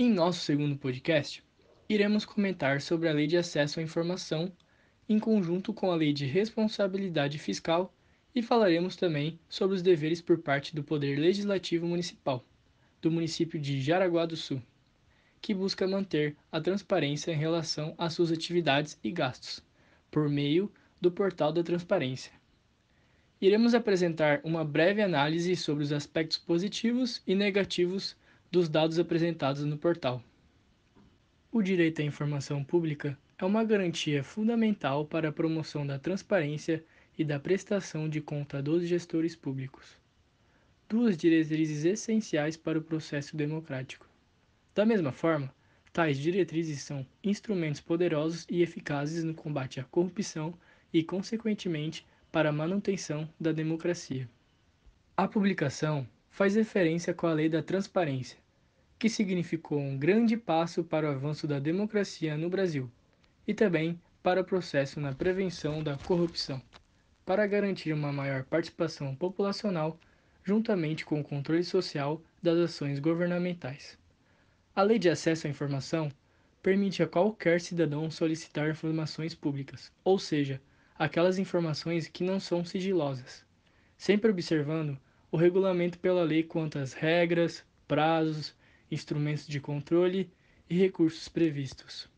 Em nosso segundo podcast, iremos comentar sobre a Lei de Acesso à Informação, em conjunto com a Lei de Responsabilidade Fiscal, e falaremos também sobre os deveres por parte do Poder Legislativo Municipal, do município de Jaraguá do Sul, que busca manter a transparência em relação às suas atividades e gastos, por meio do Portal da Transparência. Iremos apresentar uma breve análise sobre os aspectos positivos e negativos dos dados apresentados no portal. O direito à informação pública é uma garantia fundamental para a promoção da transparência e da prestação de conta dos gestores públicos. Duas diretrizes essenciais para o processo democrático. Da mesma forma, tais diretrizes são instrumentos poderosos e eficazes no combate à corrupção e, consequentemente, para a manutenção da democracia. A publicação faz referência com a Lei da Transparência, que significou um grande passo para o avanço da democracia no Brasil e também para o processo na prevenção da corrupção, para garantir uma maior participação populacional juntamente com o controle social das ações governamentais. A Lei de Acesso à Informação permite a qualquer cidadão solicitar informações públicas, ou seja, aquelas informações que não são sigilosas, sempre observando o regulamento pela lei quanto às regras, prazos, instrumentos de controle e recursos previstos.